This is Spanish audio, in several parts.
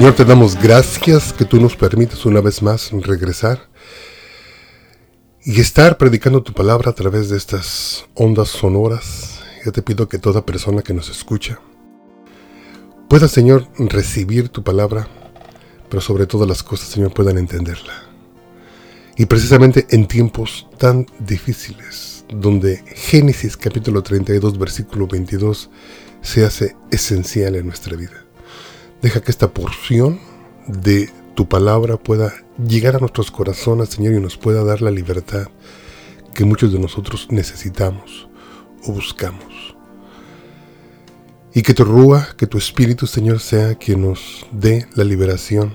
Señor, te damos gracias que tú nos permites una vez más regresar y estar predicando tu palabra a través de estas ondas sonoras. Yo te pido que toda persona que nos escucha pueda, Señor, recibir tu palabra, pero sobre todas las cosas, Señor, puedan entenderla. Y precisamente en tiempos tan difíciles, donde Génesis capítulo 32, versículo 22, se hace esencial en nuestra vida. Deja que esta porción de tu palabra pueda llegar a nuestros corazones, Señor, y nos pueda dar la libertad que muchos de nosotros necesitamos o buscamos. Y que tu rúa, que tu espíritu, Señor, sea quien nos dé la liberación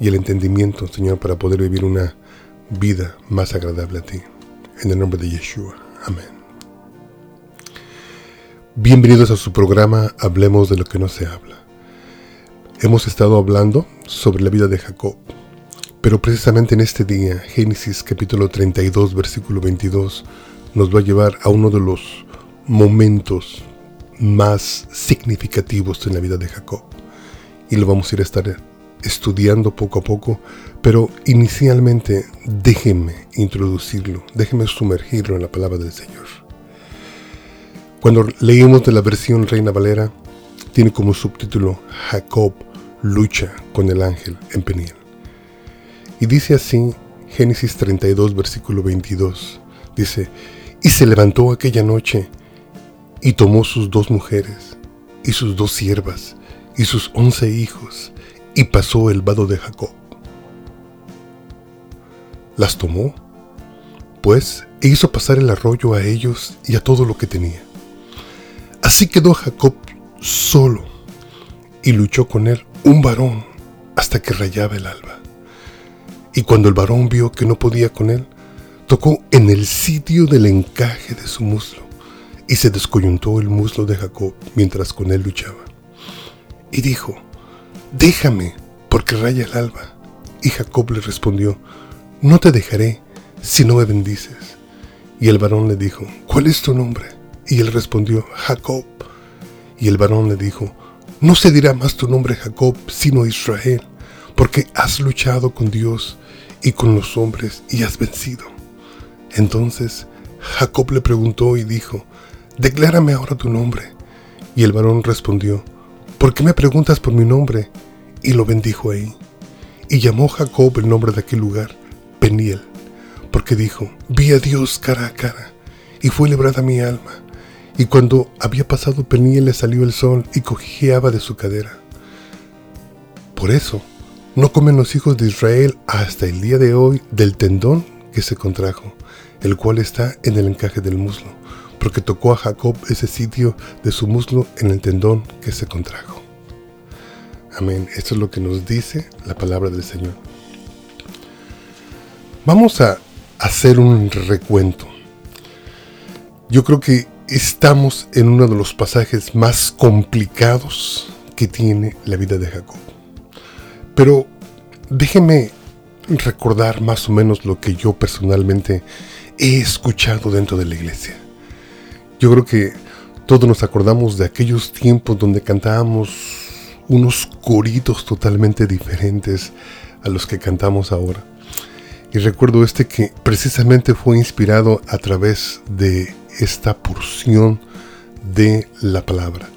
y el entendimiento, Señor, para poder vivir una vida más agradable a ti. En el nombre de Yeshua. Amén. Bienvenidos a su programa Hablemos de lo que no se habla. Hemos estado hablando sobre la vida de Jacob, pero precisamente en este día, Génesis capítulo 32, versículo 22, nos va a llevar a uno de los momentos más significativos en la vida de Jacob. Y lo vamos a ir a estar estudiando poco a poco, pero inicialmente déjenme introducirlo, déjenme sumergirlo en la palabra del Señor. Cuando leímos de la versión Reina Valera, tiene como subtítulo Jacob lucha con el ángel en Peniel. Y dice así Génesis 32, versículo 22. Dice, y se levantó aquella noche y tomó sus dos mujeres y sus dos siervas y sus once hijos y pasó el vado de Jacob. Las tomó, pues, e hizo pasar el arroyo a ellos y a todo lo que tenía Así quedó Jacob solo y luchó con él un varón hasta que rayaba el alba. Y cuando el varón vio que no podía con él, tocó en el sitio del encaje de su muslo y se descoyuntó el muslo de Jacob mientras con él luchaba. Y dijo, déjame, porque raya el alba. Y Jacob le respondió, no te dejaré si no me bendices. Y el varón le dijo, ¿cuál es tu nombre? Y él respondió, Jacob. Y el varón le dijo, no se dirá más tu nombre Jacob, sino Israel, porque has luchado con Dios y con los hombres y has vencido. Entonces Jacob le preguntó y dijo, declárame ahora tu nombre. Y el varón respondió, ¿por qué me preguntas por mi nombre? Y lo bendijo ahí. Y llamó Jacob el nombre de aquel lugar, Peniel, porque dijo, vi a Dios cara a cara, y fue librada mi alma. Y cuando había pasado Peniel le salió el sol y cojeaba de su cadera. Por eso, no comen los hijos de Israel hasta el día de hoy del tendón que se contrajo, el cual está en el encaje del muslo, porque tocó a Jacob ese sitio de su muslo en el tendón que se contrajo. Amén. Esto es lo que nos dice la palabra del Señor. Vamos a hacer un recuento. Yo creo que estamos en uno de los pasajes más complicados que tiene la vida de Jacob. Pero déjeme recordar más o menos lo que yo personalmente he escuchado dentro de la iglesia. Yo creo que todos nos acordamos de aquellos tiempos donde cantábamos unos coritos totalmente diferentes a los que cantamos ahora. Y recuerdo este que precisamente fue inspirado a través de esta porción de la palabra,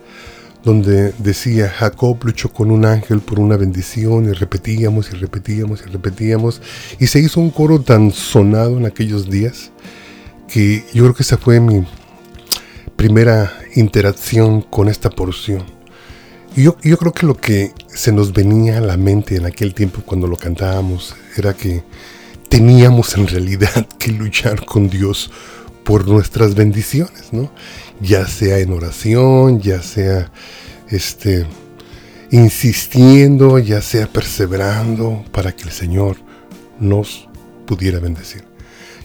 donde decía, Jacob luchó con un ángel por una bendición y repetíamos y repetíamos y repetíamos, y se hizo un coro tan sonado en aquellos días que yo creo que esa fue mi primera interacción con esta porción. Y yo, yo creo que lo que se nos venía a la mente en aquel tiempo cuando lo cantábamos era que teníamos en realidad que luchar con Dios por nuestras bendiciones, ¿no? Ya sea en oración, ya sea este insistiendo, ya sea perseverando para que el Señor nos pudiera bendecir.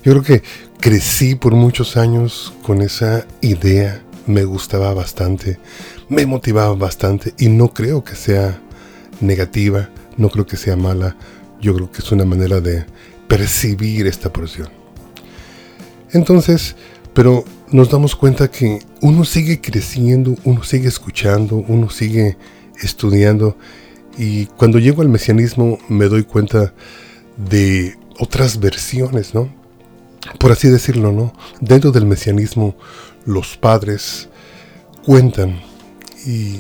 Yo creo que crecí por muchos años con esa idea, me gustaba bastante, me motivaba bastante y no creo que sea negativa, no creo que sea mala, yo creo que es una manera de percibir esta porción. Entonces, pero nos damos cuenta que uno sigue creciendo, uno sigue escuchando, uno sigue estudiando Y cuando llego al mesianismo me doy cuenta de otras versiones, ¿no? Por así decirlo, ¿no? Dentro del mesianismo los padres cuentan y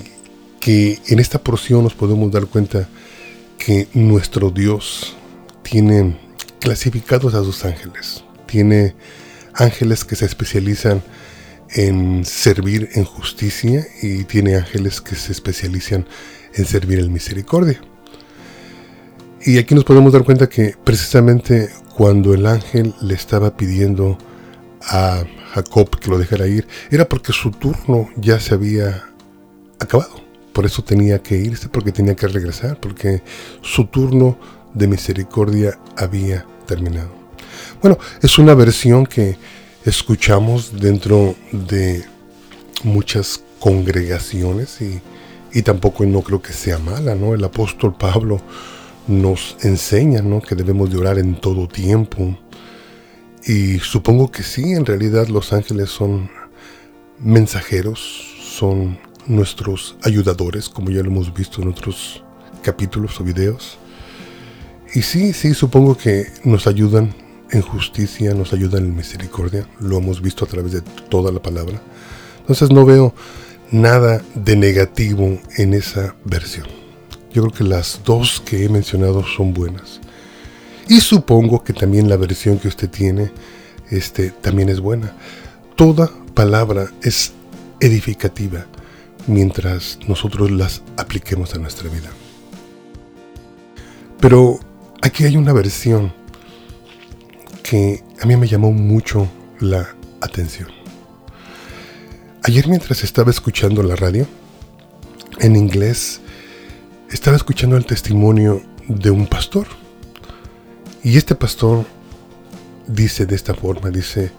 que en esta porción nos podemos dar cuenta que nuestro Dios tiene clasificados a sus ángeles. Tiene ángeles que se especializan en servir en justicia y tiene ángeles que se especializan en servir en misericordia. Y aquí nos podemos dar cuenta que precisamente cuando el ángel le estaba pidiendo a Jacob que lo dejara ir, era porque su turno ya se había acabado. Por eso tenía que irse, porque tenía que regresar, porque su turno de misericordia había terminado. Bueno, es una versión que escuchamos dentro de muchas congregaciones y, y tampoco no creo que sea mala, ¿no? El apóstol Pablo nos enseña, ¿no? Que debemos de orar en todo tiempo. Y supongo que sí, en realidad los ángeles son mensajeros, son nuestros ayudadores, como ya lo hemos visto en otros capítulos o videos. Y sí, sí, supongo que nos ayudan en justicia, nos ayudan en misericordia. Lo hemos visto a través de toda la palabra. Entonces no veo nada de negativo en esa versión. Yo creo que las dos que he mencionado son buenas. Y supongo que también la versión que usted tiene este, también es buena. Toda palabra es edificativa mientras nosotros las apliquemos a nuestra vida. Pero aquí hay una versión que a mí me llamó mucho la atención. Ayer mientras estaba escuchando la radio, en inglés, estaba escuchando el testimonio de un pastor. Y este pastor dice de esta forma, dice,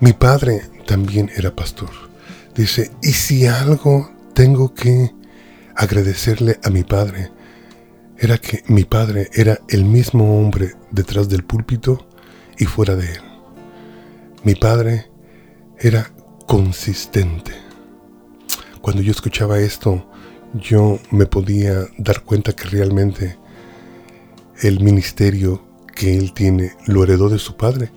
mi padre también era pastor. Dice, y si algo tengo que agradecerle a mi padre era que mi padre era el mismo hombre detrás del púlpito y fuera de él. Mi padre era consistente. Cuando yo escuchaba esto, yo me podía dar cuenta que realmente el ministerio que él tiene lo heredó de su padre,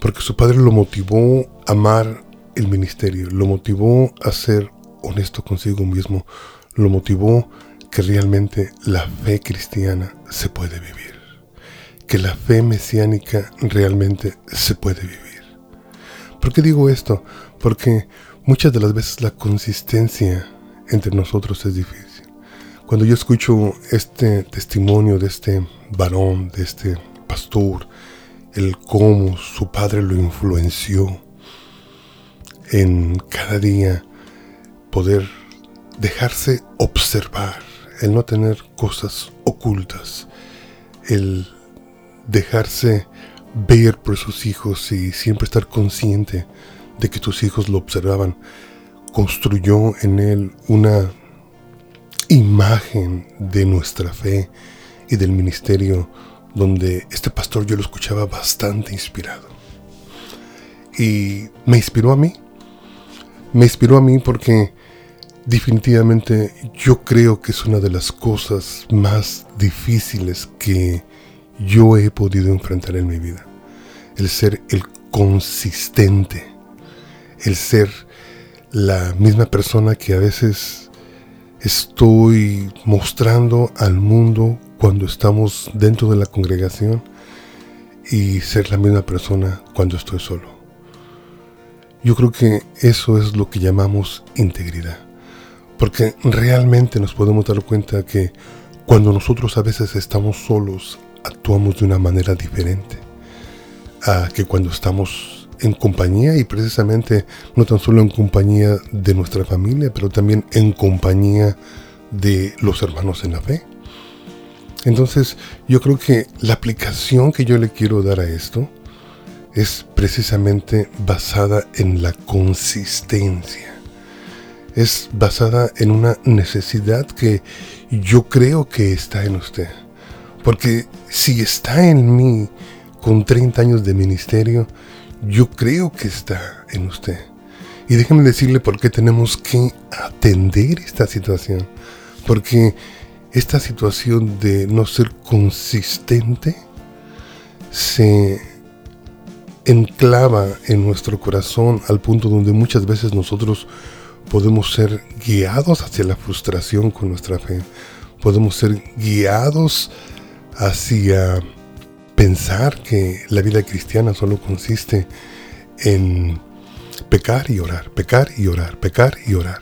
porque su padre lo motivó a amar el ministerio, lo motivó a ser honesto consigo mismo, lo motivó que realmente la fe cristiana se puede vivir, que la fe mesiánica realmente se puede vivir. ¿Por qué digo esto? Porque muchas de las veces la consistencia entre nosotros es difícil. Cuando yo escucho este testimonio de este varón, de este pastor, el cómo su padre lo influenció en cada día poder dejarse observar, el no tener cosas ocultas, el dejarse ver por sus hijos y siempre estar consciente de que tus hijos lo observaban, construyó en él una imagen de nuestra fe y del ministerio donde este pastor yo lo escuchaba bastante inspirado. Y me inspiró a mí. Me inspiró a mí porque definitivamente yo creo que es una de las cosas más difíciles que yo he podido enfrentar en mi vida. El ser el consistente. El ser la misma persona que a veces estoy mostrando al mundo cuando estamos dentro de la congregación y ser la misma persona cuando estoy solo. Yo creo que eso es lo que llamamos integridad. Porque realmente nos podemos dar cuenta que cuando nosotros a veces estamos solos, actuamos de una manera diferente a que cuando estamos en compañía y precisamente no tan solo en compañía de nuestra familia, pero también en compañía de los hermanos en la fe. Entonces yo creo que la aplicación que yo le quiero dar a esto es precisamente basada en la consistencia es basada en una necesidad que yo creo que está en usted. Porque si está en mí con 30 años de ministerio, yo creo que está en usted. Y déjeme decirle por qué tenemos que atender esta situación. Porque esta situación de no ser consistente se enclava en nuestro corazón al punto donde muchas veces nosotros podemos ser guiados hacia la frustración con nuestra fe. Podemos ser guiados hacia pensar que la vida cristiana solo consiste en pecar y orar, pecar y orar, pecar y orar,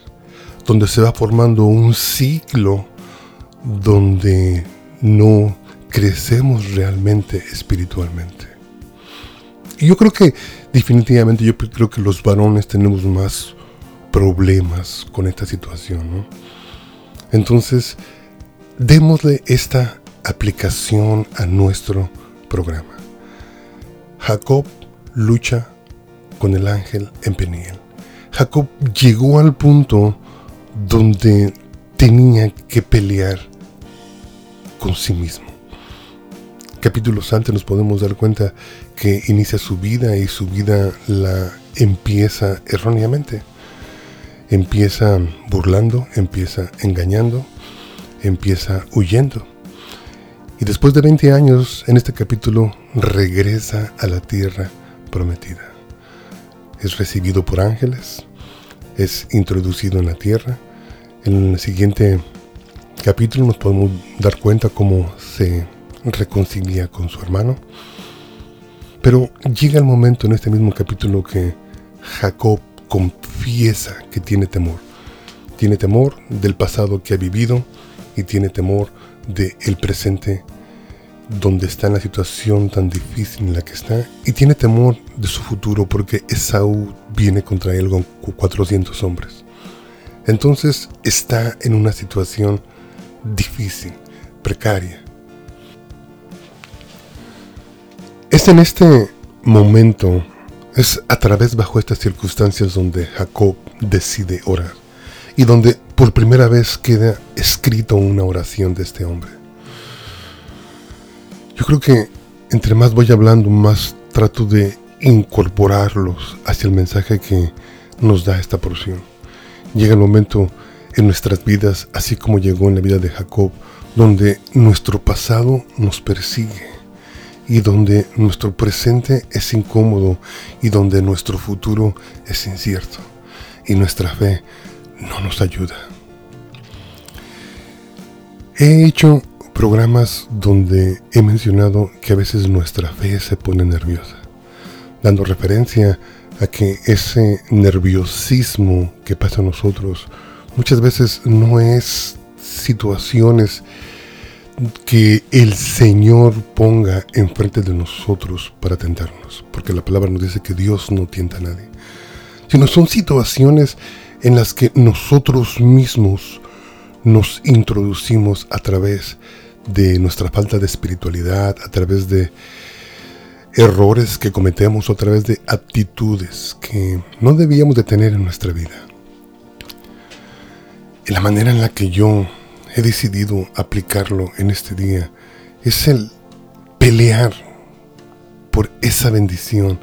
donde se va formando un ciclo donde no crecemos realmente espiritualmente. Y yo creo que definitivamente yo creo que los varones tenemos más problemas con esta situación, Entonces, démosle esta aplicación a nuestro programa. Jacob lucha con el ángel en Peniel. Jacob llegó al punto donde tenía que pelear con sí mismo. Capítulos antes nos podemos dar cuenta que inicia su vida y su vida la empieza erróneamente. Empieza burlando, empieza engañando, empieza huyendo. Y después de 20 años, en este capítulo, regresa a la tierra prometida. Es recibido por ángeles, es introducido en la tierra. En el siguiente capítulo nos podemos dar cuenta cómo se reconcilia con su hermano. Pero llega el momento en este mismo capítulo que Jacob confiesa que tiene temor. Tiene temor del pasado que ha vivido y tiene temor del el presente donde está en la situación tan difícil en la que está y tiene temor de su futuro porque Esaú viene contra él con 400 hombres. Entonces está en una situación difícil, precaria. Es en este momento, es a través bajo estas circunstancias donde Jacob decide orar y donde por primera vez queda escrito una oración de este hombre. Yo creo que entre más voy hablando, más trato de incorporarlos hacia el mensaje que nos da esta porción. Llega el momento en nuestras vidas, así como llegó en la vida de Jacob, donde nuestro pasado nos persigue y donde nuestro presente es incómodo y donde nuestro futuro es incierto y nuestra fe no nos ayuda. He hecho programas donde he mencionado que a veces nuestra fe se pone nerviosa, dando referencia a que ese nerviosismo que pasa a nosotros muchas veces no es situaciones que el Señor ponga enfrente de nosotros para tentarnos, porque la palabra nos dice que Dios no tienta a nadie, sino son situaciones en las que nosotros mismos nos introducimos a través de nuestra falta de espiritualidad, a través de errores que cometemos a través de actitudes que no debíamos de tener en nuestra vida. Y la manera en la que yo he decidido aplicarlo en este día es el pelear por esa bendición,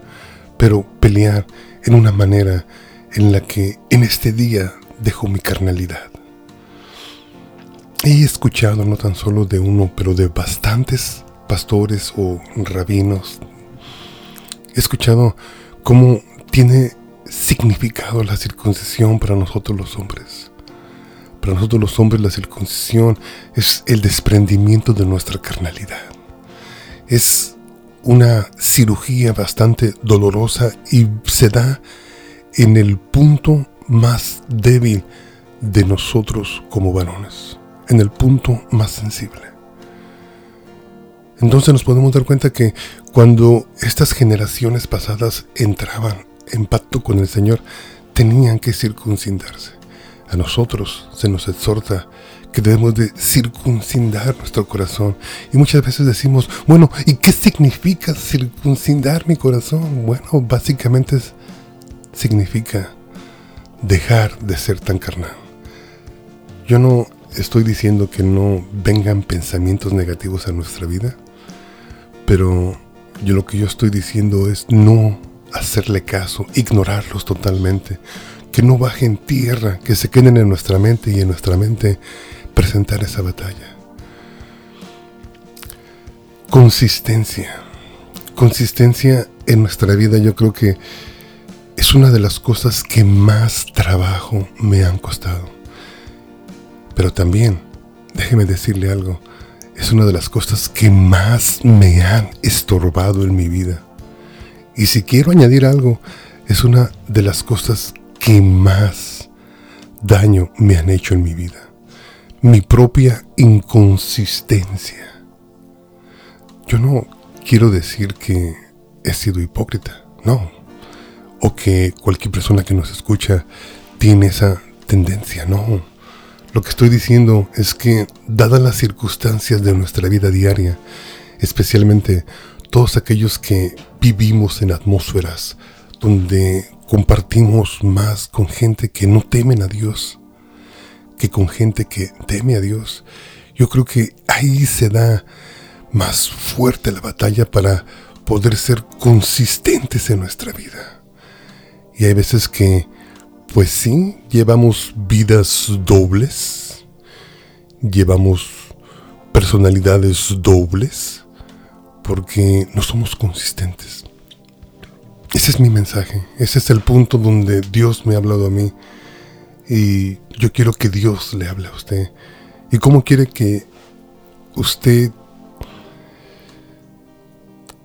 pero pelear en una manera en la que en este día dejo mi carnalidad. He escuchado no tan solo de uno, pero de bastantes pastores o rabinos. He escuchado cómo tiene significado la circuncisión para nosotros los hombres. Para nosotros los hombres la circuncisión es el desprendimiento de nuestra carnalidad. Es una cirugía bastante dolorosa y se da en el punto más débil de nosotros como varones, en el punto más sensible. Entonces nos podemos dar cuenta que cuando estas generaciones pasadas entraban en pacto con el Señor, tenían que circuncidarse. A nosotros se nos exhorta que debemos de circuncidar nuestro corazón. Y muchas veces decimos, bueno, ¿y qué significa circuncidar mi corazón? Bueno, básicamente significa dejar de ser tan carnal. Yo no estoy diciendo que no vengan pensamientos negativos a nuestra vida, pero yo lo que yo estoy diciendo es no hacerle caso, ignorarlos totalmente, que no bajen tierra, que se queden en nuestra mente y en nuestra mente presentar esa batalla. Consistencia. Consistencia en nuestra vida yo creo que una de las cosas que más trabajo me han costado. Pero también, déjeme decirle algo, es una de las cosas que más me han estorbado en mi vida. Y si quiero añadir algo, es una de las cosas que más daño me han hecho en mi vida. Mi propia inconsistencia. Yo no quiero decir que he sido hipócrita, no. O que cualquier persona que nos escucha tiene esa tendencia, no. Lo que estoy diciendo es que, dadas las circunstancias de nuestra vida diaria, especialmente todos aquellos que vivimos en atmósferas donde compartimos más con gente que no temen a Dios que con gente que teme a Dios, yo creo que ahí se da más fuerte la batalla para poder ser consistentes en nuestra vida. Y hay veces que pues sí, llevamos vidas dobles, llevamos personalidades dobles, porque no somos consistentes. Ese es mi mensaje, ese es el punto donde Dios me ha hablado a mí y yo quiero que Dios le hable a usted. ¿Y cómo quiere que usted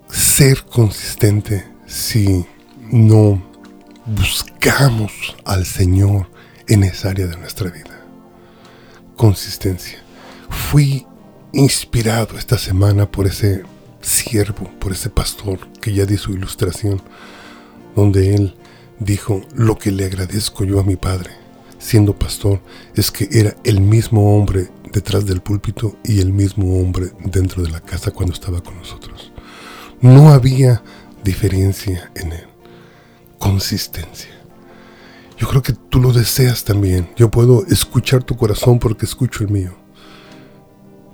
ser consistente si no buscamos al Señor en esa área de nuestra vida. Consistencia. Fui inspirado esta semana por ese siervo, por ese pastor que ya di su ilustración, donde él dijo, lo que le agradezco yo a mi padre, siendo pastor, es que era el mismo hombre detrás del púlpito y el mismo hombre dentro de la casa cuando estaba con nosotros. No había diferencia en él consistencia. Yo creo que tú lo deseas también. Yo puedo escuchar tu corazón porque escucho el mío.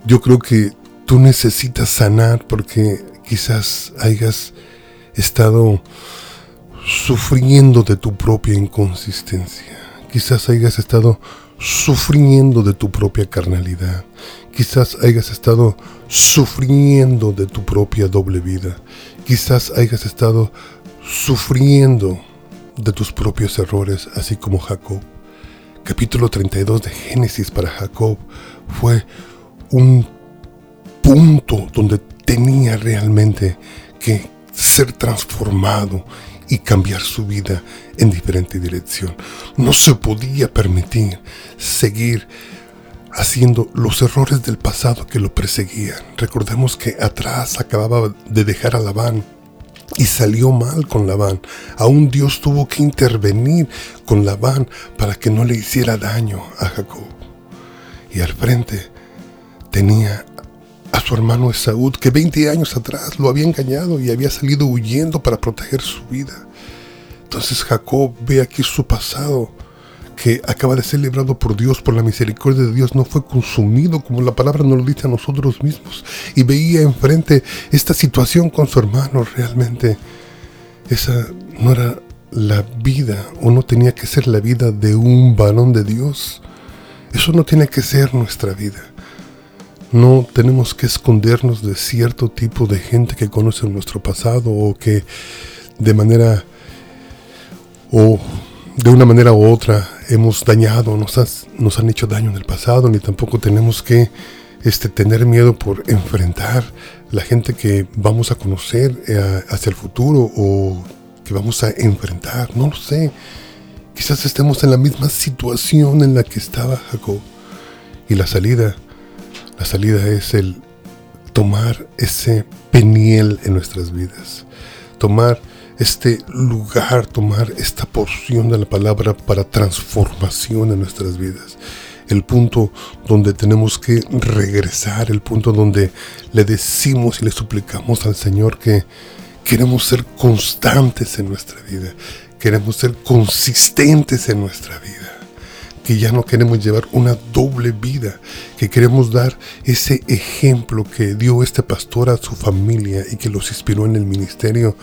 Yo creo que tú necesitas sanar porque quizás hayas estado sufriendo de tu propia inconsistencia. Quizás hayas estado sufriendo de tu propia carnalidad. Quizás hayas estado sufriendo de tu propia doble vida. Quizás hayas estado sufriendo de tus propios errores, así como Jacob. Capítulo 32 de Génesis para Jacob fue un punto donde tenía realmente que ser transformado y cambiar su vida en diferente dirección. No se podía permitir seguir haciendo los errores del pasado que lo perseguían. Recordemos que atrás acababa de dejar a Labán y salió mal con Labán. Aún Dios tuvo que intervenir con Labán para que no le hiciera daño a Jacob. Y al frente tenía a su hermano Esaú, que 20 años atrás lo había engañado y había salido huyendo para proteger su vida. Entonces Jacob ve aquí su pasado que acaba de ser librado por Dios, por la misericordia de Dios, no fue consumido como la palabra nos lo dice a nosotros mismos. Y veía enfrente esta situación con su hermano realmente. Esa no era la vida o no tenía que ser la vida de un varón de Dios. Eso no tiene que ser nuestra vida. No tenemos que escondernos de cierto tipo de gente que conoce nuestro pasado o que de manera o de una manera u otra hemos dañado, nos, nos han hecho daño en el pasado, ni tampoco tenemos que este, tener miedo por enfrentar la gente que vamos a conocer eh, hacia el futuro o que vamos a enfrentar, no lo sé. Quizás estemos en la misma situación en la que estaba Jacob. Y la salida, la salida es el tomar ese peniel en nuestras vidas. Tomar este lugar, tomar esta porción de la palabra para transformación en nuestras vidas. El punto donde tenemos que regresar, el punto donde le decimos y le suplicamos al Señor que queremos ser constantes en nuestra vida, queremos ser consistentes en nuestra vida que ya no queremos llevar una doble vida, que queremos dar ese ejemplo que dio este pastor a su familia y que los inspiró en el ministerio,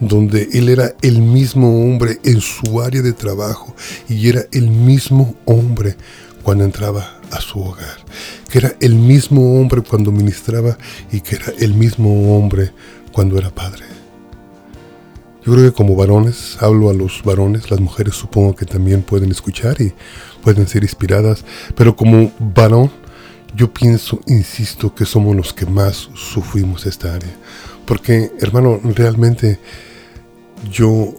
donde él era el mismo hombre en su área de trabajo y era el mismo hombre cuando entraba a su hogar, que era el mismo hombre cuando ministraba y que era el mismo hombre cuando era padre. Yo creo que como varones, hablo a los varones, las mujeres supongo que también pueden escuchar y pueden ser inspiradas, pero como varón, yo pienso, insisto, que somos los que más sufrimos esta área. Porque, hermano, realmente yo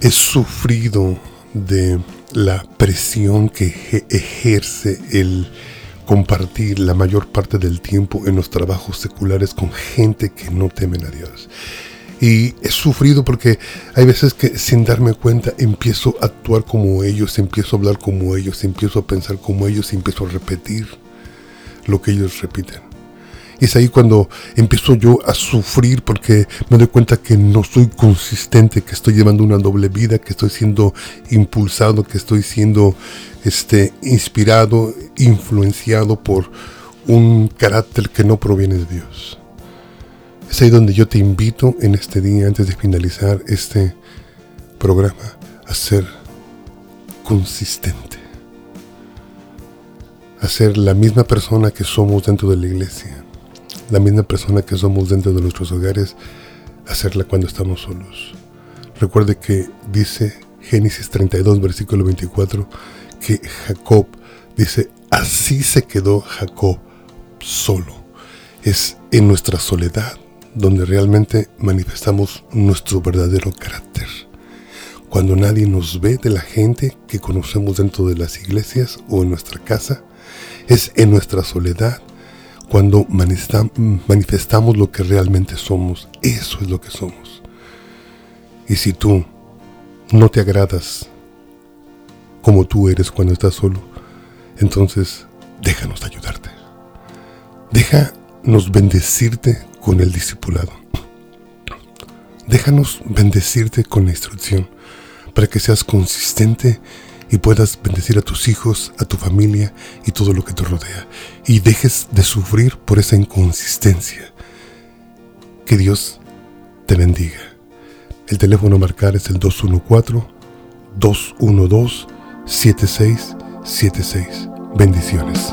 he sufrido de la presión que ejerce el compartir la mayor parte del tiempo en los trabajos seculares con gente que no temen a Dios. Y he sufrido porque hay veces que sin darme cuenta empiezo a actuar como ellos, empiezo a hablar como ellos, empiezo a pensar como ellos, empiezo a repetir lo que ellos repiten. Es ahí cuando empiezo yo a sufrir porque me doy cuenta que no soy consistente, que estoy llevando una doble vida, que estoy siendo impulsado, que estoy siendo este, inspirado, influenciado por un carácter que no proviene de Dios. Es ahí donde yo te invito en este día, antes de finalizar este programa, a ser consistente. A ser la misma persona que somos dentro de la iglesia. La misma persona que somos dentro de nuestros hogares. Hacerla cuando estamos solos. Recuerde que dice Génesis 32, versículo 24, que Jacob dice, así se quedó Jacob solo. Es en nuestra soledad donde realmente manifestamos nuestro verdadero carácter. Cuando nadie nos ve de la gente que conocemos dentro de las iglesias o en nuestra casa, es en nuestra soledad cuando manifestamos lo que realmente somos. Eso es lo que somos. Y si tú no te agradas como tú eres cuando estás solo, entonces déjanos ayudarte. Déjanos bendecirte con el discipulado. Déjanos bendecirte con la instrucción para que seas consistente y puedas bendecir a tus hijos, a tu familia y todo lo que te rodea. Y dejes de sufrir por esa inconsistencia. Que Dios te bendiga. El teléfono a marcar es el 214-212-7676. Bendiciones.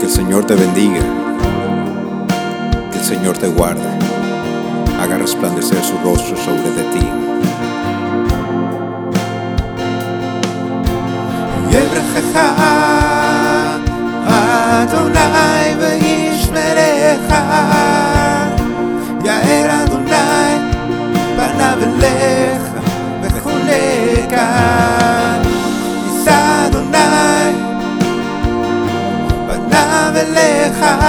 Que el Señor te bendiga Señor te guarde, haga resplandecer su rostro sobre de ti. בברכך אדוני וישמרך יאר אדוני פניו אליך וחולק יישא אדוני פניו אליך.